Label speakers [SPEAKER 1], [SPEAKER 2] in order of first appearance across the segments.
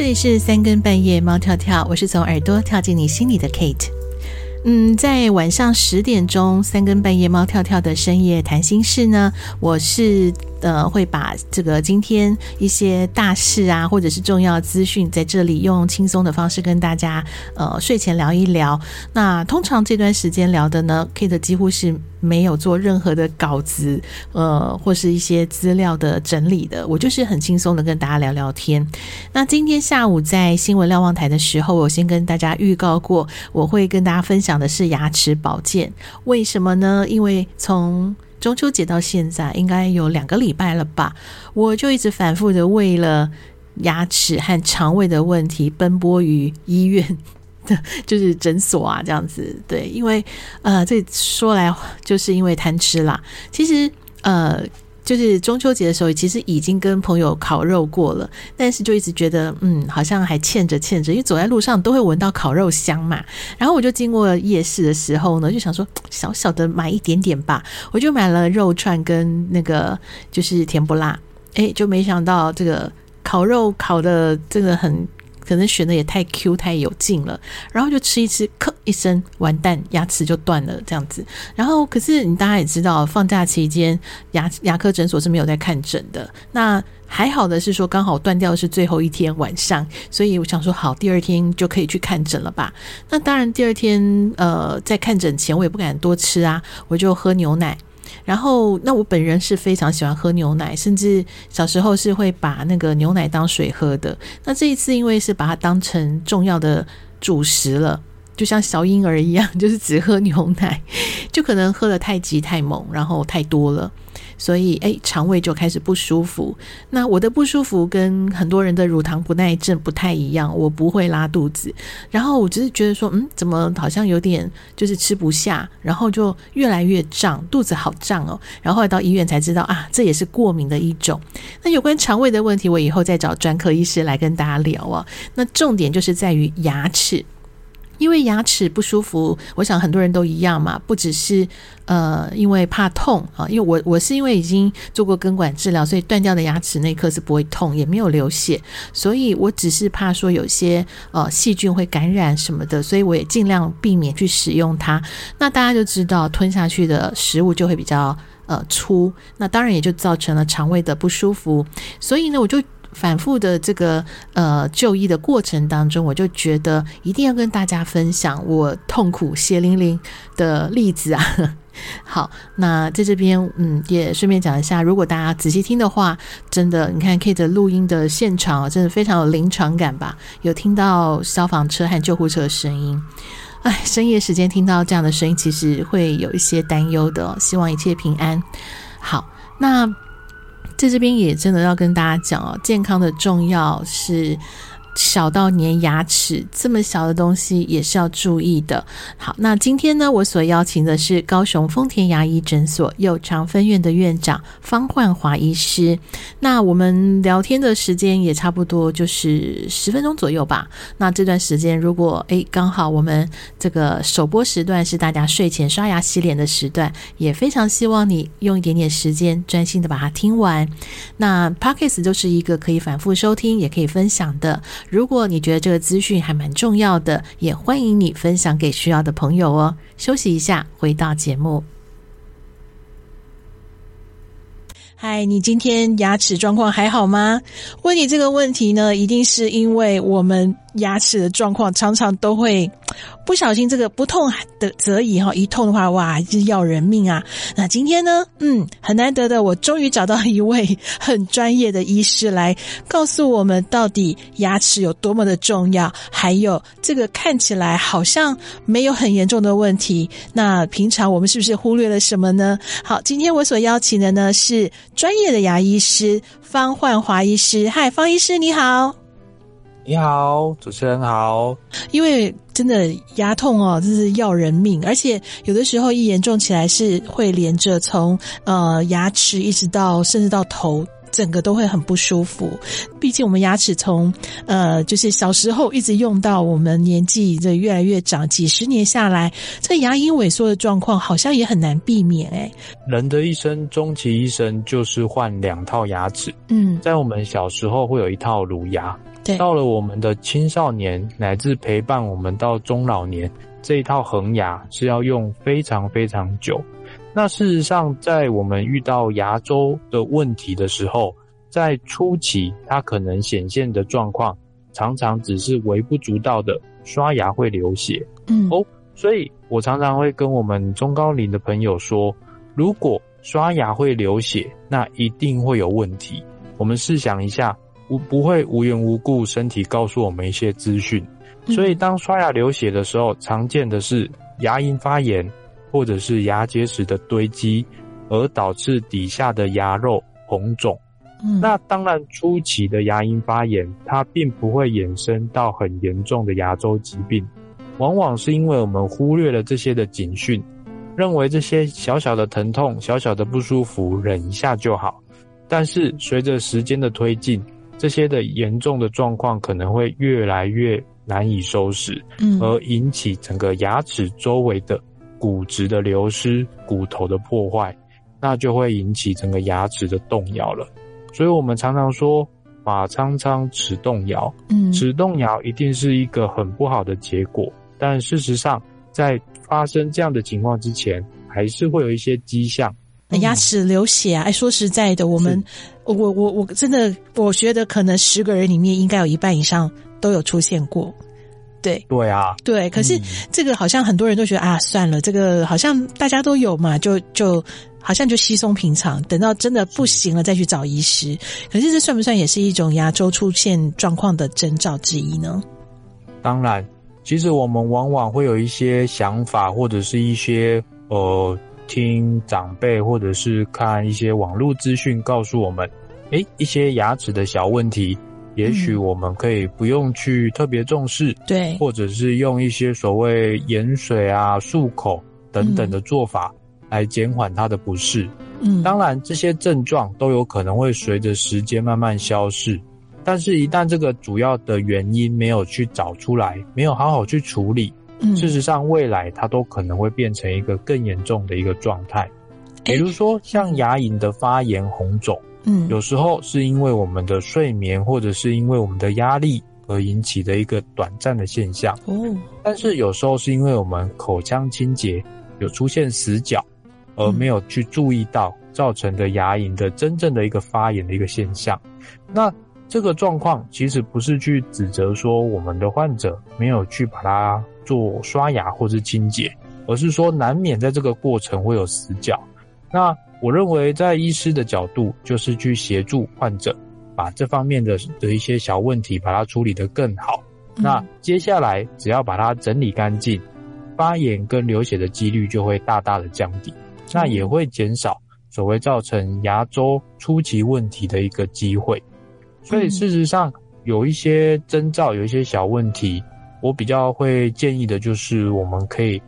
[SPEAKER 1] 这里是三更半夜猫跳跳，我是从耳朵跳进你心里的 Kate。嗯，在晚上十点钟，三更半夜猫跳跳的深夜谈心事呢，我是。呃，会把这个今天一些大事啊，或者是重要资讯，在这里用轻松的方式跟大家呃睡前聊一聊。那通常这段时间聊的呢，Kate 几乎是没有做任何的稿子，呃，或是一些资料的整理的。我就是很轻松的跟大家聊聊天。那今天下午在新闻瞭望台的时候，我先跟大家预告过，我会跟大家分享的是牙齿保健。为什么呢？因为从中秋节到现在应该有两个礼拜了吧，我就一直反复的为了牙齿和肠胃的问题奔波于医院的，就是诊所啊这样子。对，因为呃，这说来就是因为贪吃啦。其实呃。就是中秋节的时候，其实已经跟朋友烤肉过了，但是就一直觉得，嗯，好像还欠着欠着，因为走在路上都会闻到烤肉香嘛。然后我就经过夜市的时候呢，就想说小小的买一点点吧，我就买了肉串跟那个就是甜不辣，诶，就没想到这个烤肉烤的这个很。可能选的也太 Q 太有劲了，然后就吃一吃，咳一声，完蛋，牙齿就断了这样子。然后可是你大家也知道，放假期间牙牙科诊所是没有在看诊的。那还好的是说，刚好断掉是最后一天晚上，所以我想说，好，第二天就可以去看诊了吧。那当然，第二天呃，在看诊前我也不敢多吃啊，我就喝牛奶。然后，那我本人是非常喜欢喝牛奶，甚至小时候是会把那个牛奶当水喝的。那这一次，因为是把它当成重要的主食了，就像小婴儿一样，就是只喝牛奶，就可能喝的太急太猛，然后太多了。所以，哎，肠胃就开始不舒服。那我的不舒服跟很多人的乳糖不耐症不太一样，我不会拉肚子。然后我只是觉得说，嗯，怎么好像有点就是吃不下，然后就越来越胀，肚子好胀哦。然后后来到医院才知道啊，这也是过敏的一种。那有关肠胃的问题，我以后再找专科医师来跟大家聊啊。那重点就是在于牙齿。因为牙齿不舒服，我想很多人都一样嘛，不只是呃，因为怕痛啊，因为我我是因为已经做过根管治疗，所以断掉的牙齿那一刻是不会痛，也没有流血，所以我只是怕说有些呃细菌会感染什么的，所以我也尽量避免去使用它。那大家就知道吞下去的食物就会比较呃粗，那当然也就造成了肠胃的不舒服，所以呢，我就。反复的这个呃就医的过程当中，我就觉得一定要跟大家分享我痛苦血淋淋的例子啊。好，那在这边嗯也顺便讲一下，如果大家仔细听的话，真的你看 Kate 录音的现场真的非常有临场感吧？有听到消防车和救护车的声音。哎，深夜时间听到这样的声音，其实会有一些担忧的。希望一切平安。好，那。在这边也真的要跟大家讲哦，健康的重要是。小到粘牙齿这么小的东西也是要注意的。好，那今天呢，我所邀请的是高雄丰田牙医诊所右长分院的院长方焕华医师。那我们聊天的时间也差不多就是十分钟左右吧。那这段时间如果诶刚好我们这个首播时段是大家睡前刷牙洗脸的时段，也非常希望你用一点点时间专心的把它听完。那 Podcast 就是一个可以反复收听，也可以分享的。如果你觉得这个资讯还蛮重要的，也欢迎你分享给需要的朋友哦。休息一下，回到节目。嗨，你今天牙齿状况还好吗？问你这个问题呢，一定是因为我们。牙齿的状况常常都会 不小心，这个不痛的则已哈，一痛的话哇，就是要人命啊！那今天呢，嗯，很难得的，我终于找到一位很专业的医师来告诉我们，到底牙齿有多么的重要，还有这个看起来好像没有很严重的问题，那平常我们是不是忽略了什么呢？好，今天我所邀请的呢是专业的牙医师方焕华医师，嗨，方医师你好。
[SPEAKER 2] 你好，主持人好。
[SPEAKER 1] 因为真的牙痛哦，真是要人命，而且有的时候一严重起来是会连着从呃牙齿一直到甚至到头，整个都会很不舒服。毕竟我们牙齿从呃就是小时候一直用到我们年纪这越来越长，几十年下来，这牙龈萎缩的状况好像也很难避免哎。
[SPEAKER 2] 人的一生终其一生就是换两套牙齿，
[SPEAKER 1] 嗯，
[SPEAKER 2] 在我们小时候会有一套乳牙。
[SPEAKER 1] 对，
[SPEAKER 2] 到了我们的青少年乃至陪伴我们到中老年，这一套恒牙是要用非常非常久。那事实上，在我们遇到牙周的问题的时候，在初期它可能显现的状况，常常只是微不足道的刷牙会流血。
[SPEAKER 1] 嗯，
[SPEAKER 2] 哦，所以我常常会跟我们中高龄的朋友说，如果刷牙会流血，那一定会有问题。我们试想一下，无不会无缘无故身体告诉我们一些资讯，所以当刷牙流血的时候，常见的是牙龈发炎。或者是牙结石的堆积，而导致底下的牙肉红肿。
[SPEAKER 1] 嗯，
[SPEAKER 2] 那当然初期的牙龈发炎，它并不会衍生到很严重的牙周疾病，往往是因为我们忽略了这些的警讯，认为这些小小的疼痛、小小的不舒服，忍一下就好。但是随着时间的推进，这些的严重的状况可能会越来越难以收拾，
[SPEAKER 1] 嗯，
[SPEAKER 2] 而引起整个牙齿周围的。骨质的流失、骨头的破坏，那就会引起整个牙齿的动摇了。所以我们常常说“马苍苍，齿动摇”，
[SPEAKER 1] 嗯，
[SPEAKER 2] 齿动摇一定是一个很不好的结果。但事实上，在发生这样的情况之前，还是会有一些迹象。
[SPEAKER 1] 牙齿流血啊！哎，说实在的，我们，我我我真的，我觉得可能十个人里面应该有一半以上都有出现过。对
[SPEAKER 2] 对啊，
[SPEAKER 1] 对，可是这个好像很多人都觉得、嗯、啊，算了，这个好像大家都有嘛，就就好像就稀松平常，等到真的不行了再去找医师。可是这算不算也是一种牙周出现状况的征兆之一呢？
[SPEAKER 2] 当然，其实我们往往会有一些想法，或者是一些呃，听长辈或者是看一些网络资讯告诉我们，诶，一些牙齿的小问题。也许我们可以不用去特别重视，
[SPEAKER 1] 对，
[SPEAKER 2] 或者是用一些所谓盐水啊、漱口等等的做法来减缓它的不适。
[SPEAKER 1] 嗯，
[SPEAKER 2] 当然这些症状都有可能会随着时间慢慢消逝，但是一旦这个主要的原因没有去找出来，没有好好去处理，
[SPEAKER 1] 嗯，
[SPEAKER 2] 事实上未来它都可能会变成一个更严重的一个状态，比如说像牙龈的发炎、红肿。
[SPEAKER 1] 嗯，
[SPEAKER 2] 有时候是因为我们的睡眠，或者是因为我们的压力而引起的一个短暂的现象。
[SPEAKER 1] 哦，
[SPEAKER 2] 但是有时候是因为我们口腔清洁有出现死角，而没有去注意到造成的牙龈的真正的一个发炎的一个现象。那这个状况其实不是去指责说我们的患者没有去把它做刷牙或是清洁，而是说难免在这个过程会有死角。那我认为，在医师的角度，就是去协助患者把这方面的的一些小问题，把它处理得更好。
[SPEAKER 1] 嗯。
[SPEAKER 2] 那接下来，只要把它整理干净，发炎跟流血的几率就会大大的降低，那也会减少所谓造成牙周初期问题的一个机会。所以，事实上有一些征兆，有一些小问题，我比较会建议的就是，我们可以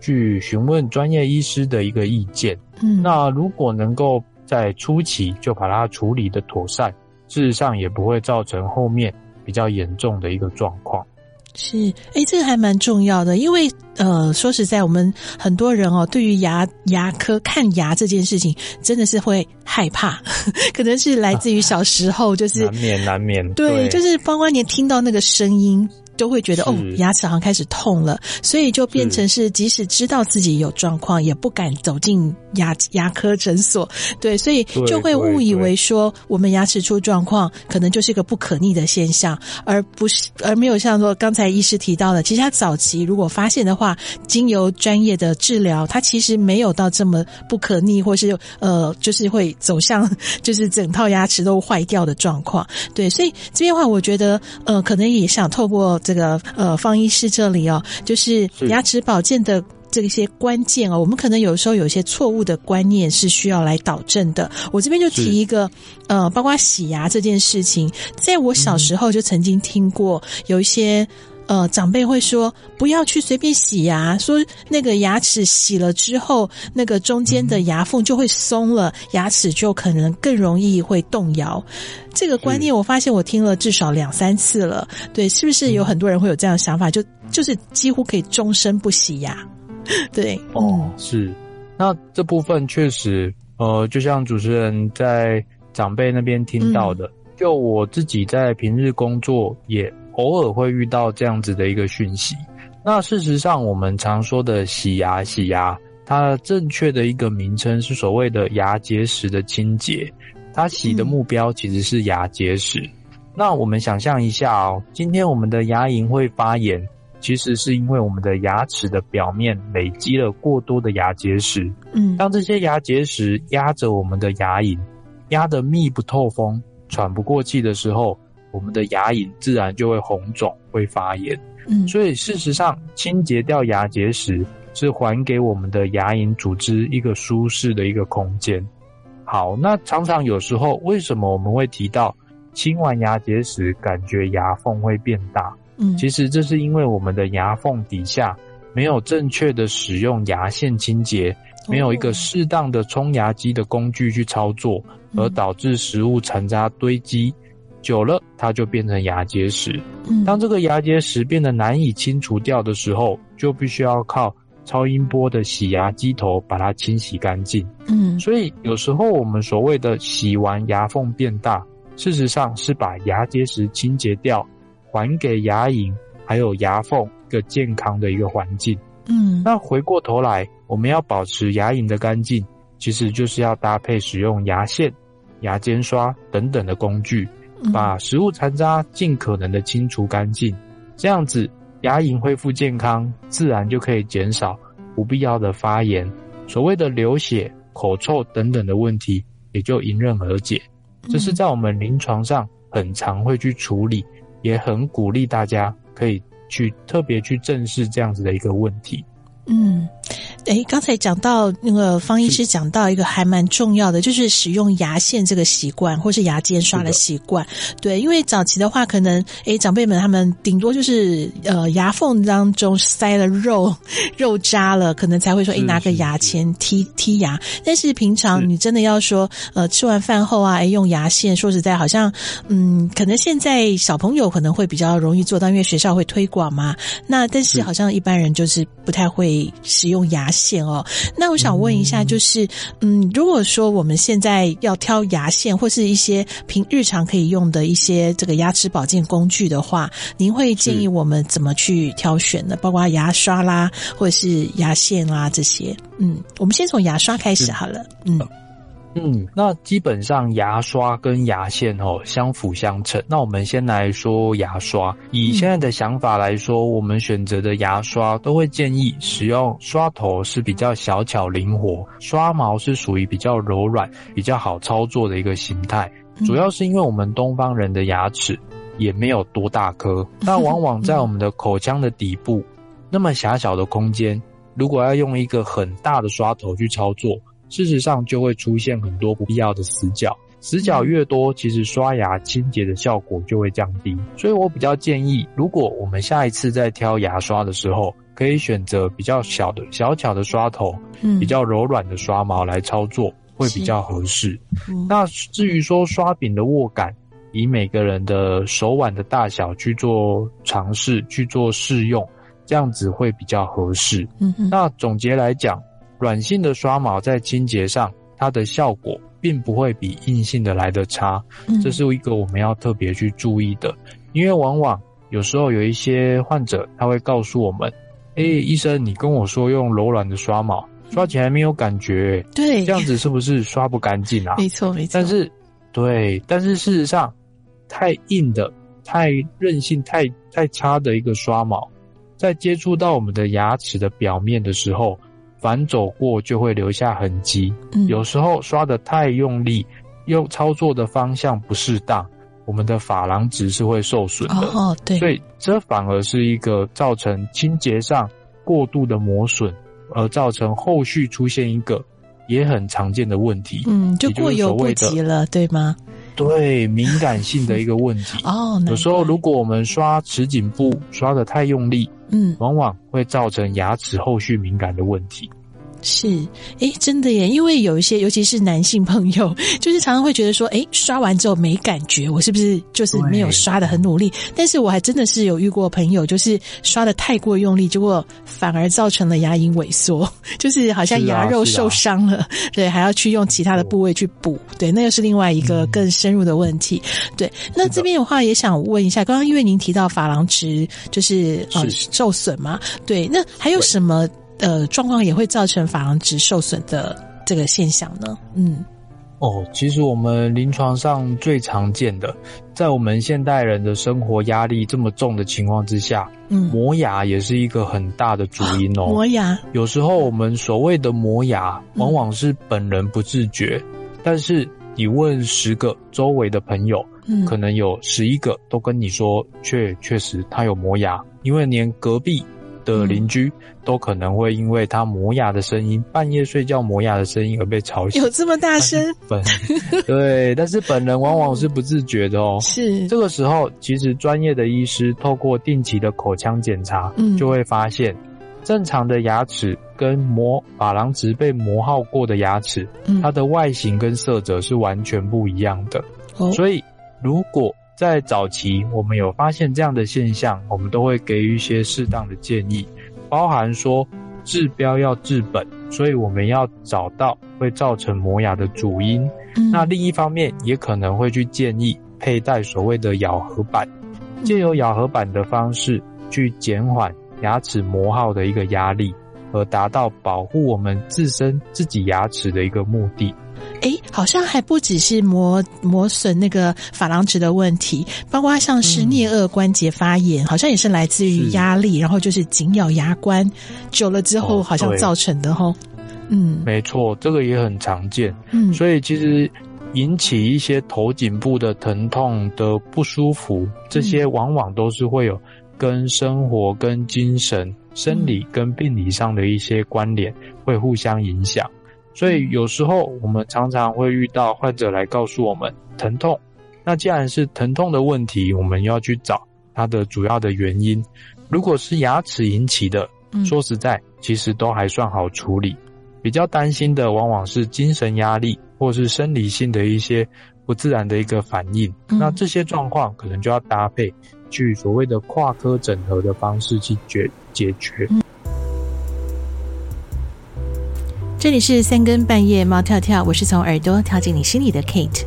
[SPEAKER 2] 去询问专业医师的一个意见。
[SPEAKER 1] 嗯，
[SPEAKER 2] 那如果能够在初期就把它处理的妥善，事实上也不会造成后面比较严重的一个状况。
[SPEAKER 1] 是，诶，这个还蛮重要的，因为呃，说实在，我们很多人哦，对于牙牙科看牙这件事情，真的是会害怕，可能是来自于小时候就是
[SPEAKER 2] 难免难免，
[SPEAKER 1] 对，
[SPEAKER 2] 对，
[SPEAKER 1] 就是包括你听到那个声音。都会觉得哦，牙齿好像开始痛了，所以就变成是即使知道自己有状况，也不敢走进牙牙科诊所。对，所以就会误以为说我们牙齿出状况，可能就是一个不可逆的现象，而不是而没有像说刚才医师提到的，其实他早期如果发现的话，经由专业的治疗，他其实没有到这么不可逆，或是呃，就是会走向 就是整套牙齿都坏掉的状况。对，所以这边的话，我觉得呃，可能也想透过。这个呃，方医师这里哦，就是牙齿保健的这些关键哦，我们可能有时候有一些错误的观念是需要来导正的。我这边就提一个呃，包括洗牙这件事情，在我小时候就曾经听过有一些。呃，长辈会说不要去随便洗牙，说那个牙齿洗了之后，那个中间的牙缝就会松了，牙齿就可能更容易会动摇。这个观念我发现我听了至少两三次了。对，是不是有很多人会有这样的想法？就就是几乎可以终身不洗牙？对，
[SPEAKER 2] 哦，是。那这部分确实，呃，就像主持人在长辈那边听到的。嗯就我自己在平日工作，也偶尔会遇到这样子的一个讯息。那事实上，我们常说的洗牙，洗牙，它正确的一个名称是所谓的牙结石的清洁。它洗的目标其实是牙结石。嗯。那我们想象一下哦，今天我们的牙龈会发炎，其实是因为我们的牙齿的表面累积了过多的牙结石。嗯，当这些牙结石压着我们的牙龈，压得密不透风。喘不过气的时候，我们的牙龈自然就会红肿、会发炎。嗯，所以事实上，清洁掉牙结石是还给我们的牙龈组织一个舒适的一个空间。好，那常常有时候，为什么我们会提到清完牙结石，感觉牙缝会变大？嗯，其实这是因为我们的牙缝底下没有正确的使用牙线清洁。没有一个适当的冲牙机的工具去操作，而导致食物残渣堆积，久了它就变成牙结石。当这个牙结石变得难以清除掉的时候，就必须要靠超音波的洗牙机头把它清洗干净。嗯，所以有时候我们所谓的洗完牙缝变大，事实上是把牙结石清洁掉，还给牙龈还有牙缝一个健康的一个环境。嗯，那回过头来。我们要保持牙龈的干净，其实就是要搭配使用牙线、牙尖刷等等的工具，把食物残渣尽可能的清除干净。这样子，牙龈恢复健康，自然就可以减少不必要的发炎，所谓的流血、口臭等等的问题也就迎刃而解。这是在我们临床上很常会去处理，也很鼓励大家可以去特别去正视这样子的一个问题。
[SPEAKER 1] 嗯。诶，刚才讲到那个方医师讲到一个还蛮重要的，就是使用牙线这个习惯，或是牙间刷的习惯。对，因为早期的话，可能诶长辈们他们顶多就是呃牙缝当中塞了肉肉渣了，可能才会说诶拿个牙签剔剔牙。但是平常你真的要说呃吃完饭后啊，诶用牙线，说实在好像嗯可能现在小朋友可能会比较容易做到，因为学校会推广嘛。那但是好像一般人就是不太会使用牙线哦，那我想问一下，就是嗯，如果说我们现在要挑牙线或是一些平日常可以用的一些这个牙齿保健工具的话，您会建议我们怎么去挑选呢？包括牙刷啦，或者是牙线啦这些。嗯，我们先从牙刷开始好了。嗯。
[SPEAKER 2] 嗯，那基本上牙刷跟牙线哦相辅相成。那我们先来说牙刷，以现在的想法来说，我们选择的牙刷都会建议使用刷头是比较小巧灵活，刷毛是属于比较柔软、比较好操作的一个形态。主要是因为我们东方人的牙齿也没有多大颗，那往往在我们的口腔的底部那么狭小的空间，如果要用一个很大的刷头去操作。事实上，就会出现很多不必要的死角，死角越多，其实刷牙清洁的效果就会降低。所以我比较建议，如果我们下一次在挑牙刷的时候，可以选择比较小的、小巧的刷头，嗯，比较柔软的刷毛来操作，会比较合适。那至于说刷柄的握感，以每个人的手腕的大小去做尝试、去做试用，这样子会比较合适。嗯哼，那总结来讲。软性的刷毛在清洁上，它的效果并不会比硬性的来得差，这是一个我们要特别去注意的。因为往往有时候有一些患者他会告诉我们：“诶，医生，你跟我说用柔软的刷毛，刷起来没有感觉，
[SPEAKER 1] 对，
[SPEAKER 2] 这样子是不是刷不干净啊？”
[SPEAKER 1] 没错，没错。
[SPEAKER 2] 但是，对，但是事实上，太硬的、太韧性太太差的一个刷毛，在接触到我们的牙齿的表面的时候。反走过就会留下痕迹，嗯，有时候刷的太用力，又操作的方向不适当，我们的珐琅质是会受损的。
[SPEAKER 1] 哦，对，
[SPEAKER 2] 所以这反而是一个造成清洁上过度的磨损，而造成后续出现一个也很常见的问题。
[SPEAKER 1] 嗯，就过犹不及了，对吗？
[SPEAKER 2] 对，敏感性的一个问题。哦，有时候如果我们刷齿颈部刷的太用力。嗯，往往会造成牙齿后续敏感的问题。
[SPEAKER 1] 是，哎，真的耶，因为有一些，尤其是男性朋友，就是常常会觉得说，哎，刷完之后没感觉，我是不是就是没有刷的很努力？但是我还真的是有遇过朋友，就是刷的太过用力，结果反而造成了牙龈萎缩，就是好像牙肉受伤了，啊啊、对，还要去用其他的部位去补，对，那又是另外一个更深入的问题。嗯、对，那这边的话也想问一下，刚刚因为您提到珐琅质就是呃受损嘛，对，那还有什么？呃，状况也会造成珐琅质受损的这个现象呢。嗯，
[SPEAKER 2] 哦，其实我们临床上最常见的，在我们现代人的生活压力这么重的情况之下，嗯，磨牙也是一个很大的主因哦。
[SPEAKER 1] 磨牙，
[SPEAKER 2] 有时候我们所谓的磨牙，往往是本人不自觉，嗯，但是你问十个周围的朋友，嗯，可能有十一个都跟你说，确确实他有磨牙，因为连隔壁。的邻居都可能会因为他磨牙的声音，半夜睡觉磨牙的声音而被吵醒。
[SPEAKER 1] 有这么大声？
[SPEAKER 2] 本 对，但是本人往往是不自觉的哦。
[SPEAKER 1] 是
[SPEAKER 2] 这个时候，其实专业的医师透过定期的口腔检查，嗯，就会发现正常的牙齿跟磨珐琅质被磨耗过的牙齿，嗯，它的外形跟色泽是完全不一样的。哦，所以如果在早期，我们有发现这样的现象，我们都会给予一些适当的建议，包含说治标要治本，所以我们要找到会造成磨牙的主因。嗯。那另一方面，也可能会去建议佩戴所谓的咬合板，借由咬合板的方式去减缓牙齿磨耗的一个压力，而达到保护我们自身自己牙齿的一个目的。
[SPEAKER 1] 哎，好像还不只是磨磨损那个珐琅质的问题，包括像是颞颌关节发炎，嗯，好像也是来自于压力，然后就是紧咬牙关，久了之后好像造成的吼。嗯，
[SPEAKER 2] 没错，这个也很常见。嗯，所以其实引起一些头颈部的疼痛的不舒服，这些往往都是会有跟生活、跟精神、生理跟病理上的一些关联，会互相影响。所以有时候我们常常会遇到患者来告诉我们疼痛，那既然是疼痛的问题，我们要去找它的主要的原因。如果是牙齿引起的，说实在，其实都还算好处理。比较担心的往往是精神压力或是生理性的一些不自然的一个反应。那这些状况可能就要搭配去所谓的跨科整合的方式去解解决。
[SPEAKER 1] 这里是三更半夜，猫跳跳，我是从耳朵跳进你心里的 Kate。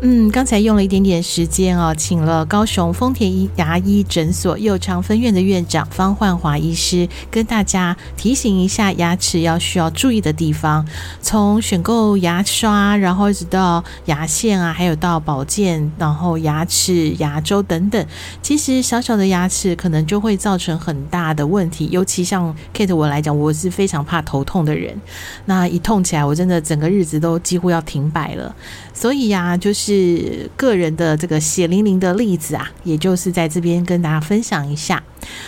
[SPEAKER 1] 嗯，刚才用了一点点时间哦，请了高雄丰田医牙医诊所右昌分院的院长方焕华医师，跟大家提醒一下牙齿要需要注意的地方。从选购牙刷，然后一直到牙线啊，还有到保健，然后牙齿、牙周等等，其实小小的牙齿可能就会造成很大的问题。尤其像 Kate 我来讲，我是非常怕头痛的人，那一痛起来，我真的整个日子都几乎要停摆了。所以呀、就是个人的这个血淋淋的例子啊，也就是在这边跟大家分享一下。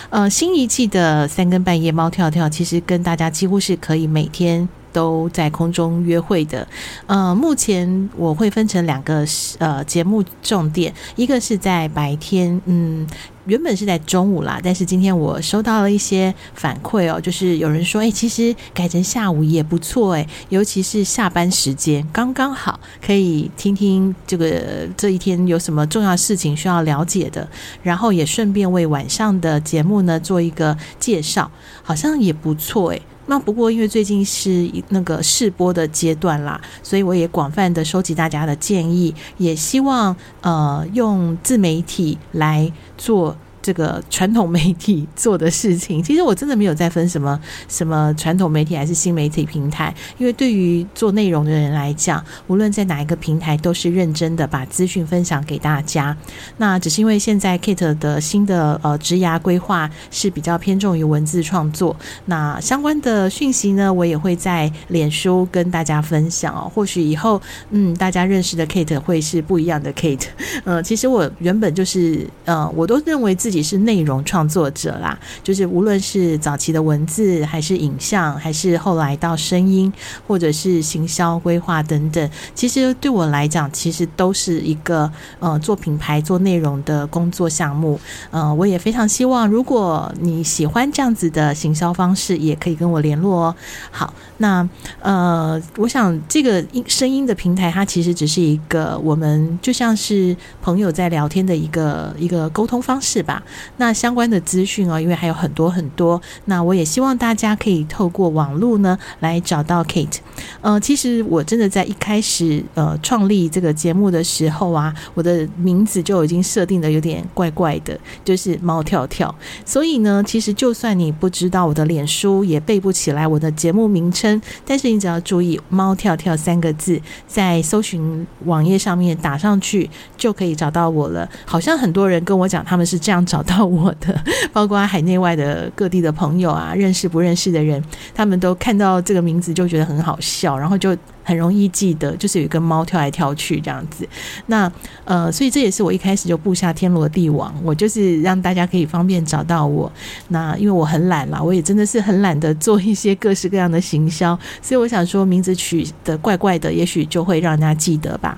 [SPEAKER 1] 呃，新一季的三更半夜猫跳跳，其实跟大家几乎是可以每天。都在空中约会的，呃，目前我会分成两个呃节目重点，一个是在白天，嗯，原本是在中午啦，但是今天我收到了一些反馈哦，就是有人说，哎，其实改成下午也不错，哎，尤其是下班时间刚刚好，可以听听这个这一天有什么重要事情需要了解的，然后也顺便为晚上的节目呢做一个介绍，好像也不错，哎。那不过，因为最近是那个试播的阶段啦，所以我也广泛的收集大家的建议，也希望呃用自媒体来做。这个传统媒体做的事情，其实我真的没有在分什么什么传统媒体还是新媒体平台，因为对于做内容的人来讲，无论在哪一个平台，都是认真的把资讯分享给大家。那只是因为现在 Kate 的新的呃职涯规划是比较偏重于文字创作，那相关的讯息呢，我也会在脸书跟大家分享哦。或许以后嗯，大家认识的 Kate 会是不一样的 Kate。呃，其实我原本就是呃，我都认为自自己是内容创作者啦，就是无论是早期的文字，还是影像，还是后来到声音，或者是行销规划等等，其实对我来讲，其实都是一个呃做品牌、做内容的工作项目。呃，我也非常希望，如果你喜欢这样子的行销方式，也可以跟我联络哦。好，那呃，我想这个音声音的平台，它其实只是一个我们就像是朋友在聊天的一个一个沟通方式吧。那相关的资讯哦，因为还有很多很多，那我也希望大家可以透过网络呢来找到 Kate。呃，其实我真的在一开始呃创立这个节目的时候啊，我的名字就已经设定的有点怪怪的，就是猫跳跳。所以呢，其实就算你不知道我的脸书，也背不起来我的节目名称，但是你只要注意“猫跳跳”三个字，在搜寻网页上面打上去，就可以找到我了。好像很多人跟我讲，他们是这样找到我的，包括海内外的各地的朋友啊，认识不认识的人，他们都看到这个名字就觉得很好笑，然后就很容易记得，就是有一个猫跳来跳去这样子。那呃，所以这也是我一开始就布下天罗地网，我就是让大家可以方便找到我。那因为我很懒啦，我也真的是很懒得做一些各式各样的行销，所以我想说名字取得怪怪的，也许就会让人家记得吧。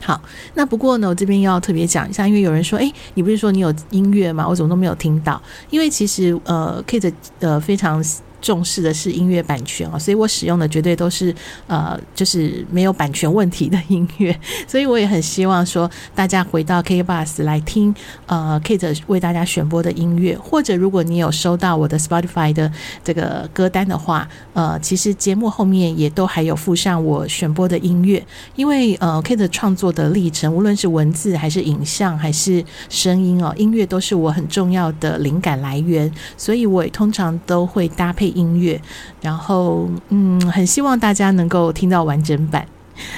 [SPEAKER 1] 好，那不过呢，我这边要特别讲一下，因为有人说，诶，你不是说你有音乐吗？我怎么都没有听到？因为其实呃，Kate 呃非常。重视的是音乐版权哦，所以我使用的绝对都是呃，就是没有版权问题的音乐。所以我也很希望说，大家回到 K K Bus 来听呃 Kate 为大家选播的音乐，或者如果你有收到我的 Spotify 的这个歌单的话，呃，其实节目后面也都还有附上我选播的音乐，因为呃 Kate 创作的历程，无论是文字还是影像还是声音哦，音乐都是我很重要的灵感来源，所以我也通常都会搭配。音乐，然后嗯，很希望大家能够听到完整版。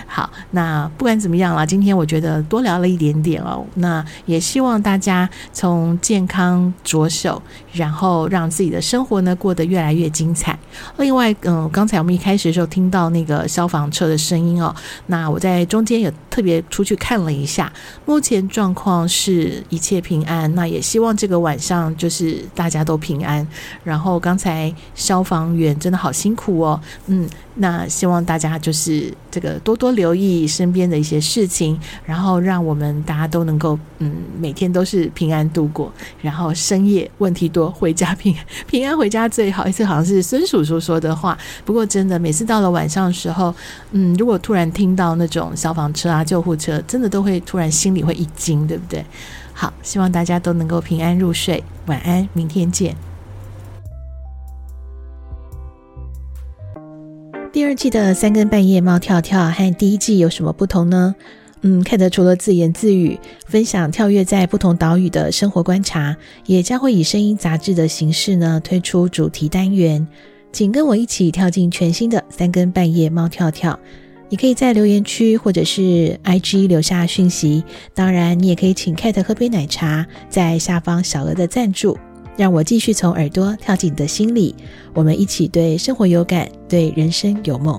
[SPEAKER 1] 好，那不管怎么样了，今天我觉得多聊了一点点哦。那也希望大家从健康着手，然后让自己的生活呢过得越来越精彩。另外，嗯，刚才我们一开始的时候听到那个消防车的声音哦，那我在中间也特别出去看了一下，目前状况是一切平安。那也希望这个晚上就是大家都平安。然后刚才消防员真的好辛苦哦，嗯，那希望大家就是这个。多多留意身边的一些事情，然后让我们大家都能够嗯，每天都是平安度过。然后深夜问题多，回家平 平安回家最好。一次好像是孙叔叔说的话，不过真的每次到了晚上的时候，嗯，如果突然听到那种消防车啊、救护车，真的都会突然心里会一惊，对不对？好，希望大家都能够平安入睡，晚安，明天见。第二季的三更半夜猫跳跳和第一季有什么不同呢？嗯，Kate 除了自言自语分享跳跃在不同岛屿的生活观察，也将会以声音杂志的形式呢推出主题单元，请跟我一起跳进全新的三更半夜猫跳跳。你可以在留言区或者是 IG 留下讯息，当然你也可以请 Kate 喝杯奶茶，在下方小额的赞助。让我继续从耳朵跳进你的心里，我们一起对生活有感，对人生有梦。